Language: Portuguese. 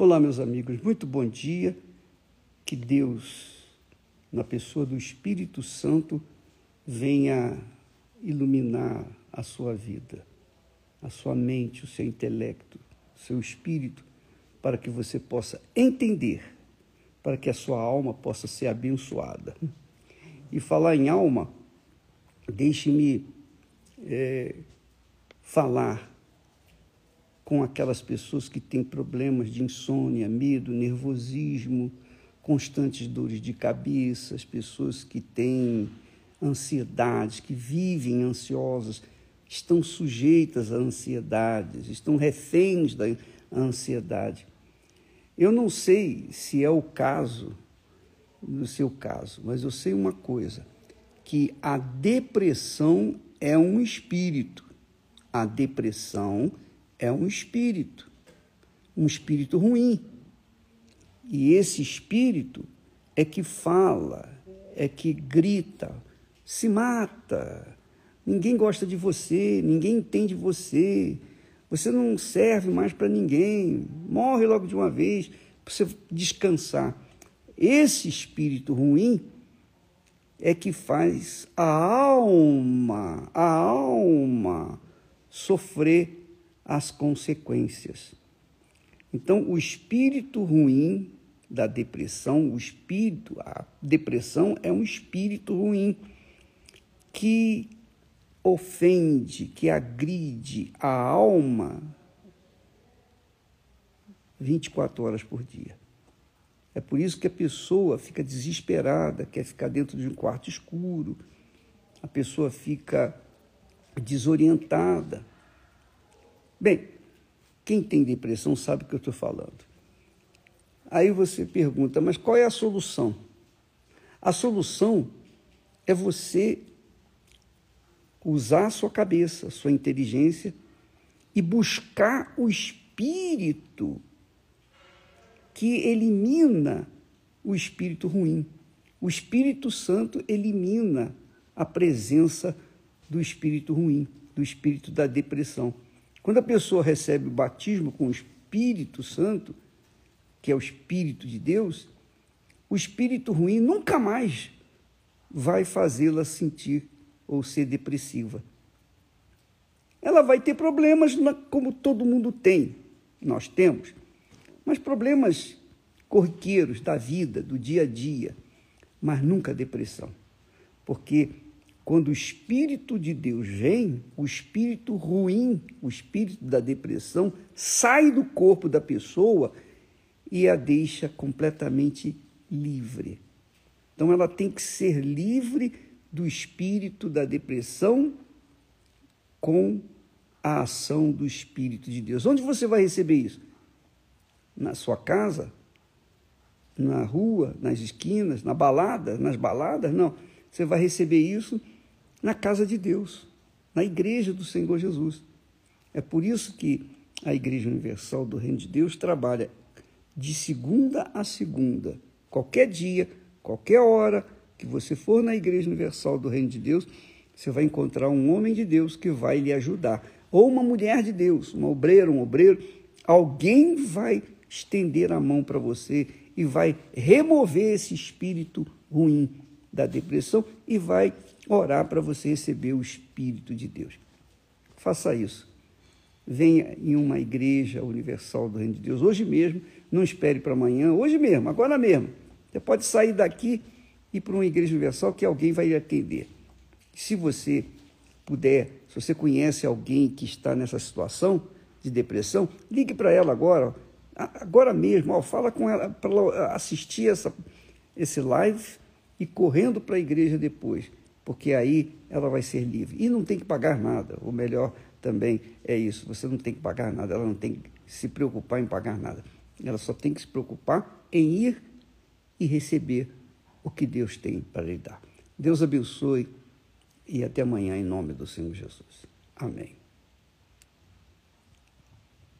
Olá, meus amigos, muito bom dia. Que Deus, na pessoa do Espírito Santo, venha iluminar a sua vida, a sua mente, o seu intelecto, o seu espírito, para que você possa entender, para que a sua alma possa ser abençoada. E falar em alma, deixe-me é, falar com aquelas pessoas que têm problemas de insônia, medo, nervosismo, constantes dores de cabeça, as pessoas que têm ansiedades, que vivem ansiosas, estão sujeitas a ansiedades, estão reféns da ansiedade. Eu não sei se é o caso, no seu caso, mas eu sei uma coisa, que a depressão é um espírito. A depressão é um espírito, um espírito ruim. E esse espírito é que fala, é que grita, se mata. Ninguém gosta de você, ninguém entende você. Você não serve mais para ninguém. Morre logo de uma vez para você descansar. Esse espírito ruim é que faz a alma, a alma sofrer as consequências. Então, o espírito ruim da depressão, o espírito, a depressão é um espírito ruim que ofende, que agride a alma 24 horas por dia. É por isso que a pessoa fica desesperada, quer ficar dentro de um quarto escuro, a pessoa fica desorientada. Bem, quem tem depressão sabe o que eu estou falando. Aí você pergunta, mas qual é a solução? A solução é você usar a sua cabeça, a sua inteligência e buscar o espírito que elimina o espírito ruim. O Espírito Santo elimina a presença do espírito ruim, do espírito da depressão. Quando a pessoa recebe o batismo com o Espírito Santo, que é o Espírito de Deus, o espírito ruim nunca mais vai fazê-la sentir ou ser depressiva. Ela vai ter problemas como todo mundo tem, nós temos, mas problemas corriqueiros da vida, do dia a dia, mas nunca depressão. Porque quando o Espírito de Deus vem, o espírito ruim, o espírito da depressão, sai do corpo da pessoa e a deixa completamente livre. Então ela tem que ser livre do espírito da depressão com a ação do Espírito de Deus. Onde você vai receber isso? Na sua casa? Na rua? Nas esquinas? Na balada? Nas baladas? Não. Você vai receber isso na casa de Deus, na igreja do Senhor Jesus. É por isso que a Igreja Universal do Reino de Deus trabalha de segunda a segunda, qualquer dia, qualquer hora que você for na Igreja Universal do Reino de Deus, você vai encontrar um homem de Deus que vai lhe ajudar, ou uma mulher de Deus, uma obreira, um obreiro, alguém vai estender a mão para você e vai remover esse espírito ruim da depressão e vai orar para você receber o Espírito de Deus. Faça isso. Venha em uma igreja universal do Reino de Deus hoje mesmo, não espere para amanhã, hoje mesmo, agora mesmo. Você pode sair daqui e ir para uma igreja universal que alguém vai atender. Se você puder, se você conhece alguém que está nessa situação de depressão, ligue para ela agora, agora mesmo, ó, fala com ela para assistir essa, esse live e correndo para a igreja depois porque aí ela vai ser livre. E não tem que pagar nada. O melhor também é isso. Você não tem que pagar nada, ela não tem que se preocupar em pagar nada. Ela só tem que se preocupar em ir e receber o que Deus tem para lhe dar. Deus abençoe e até amanhã em nome do Senhor Jesus. Amém.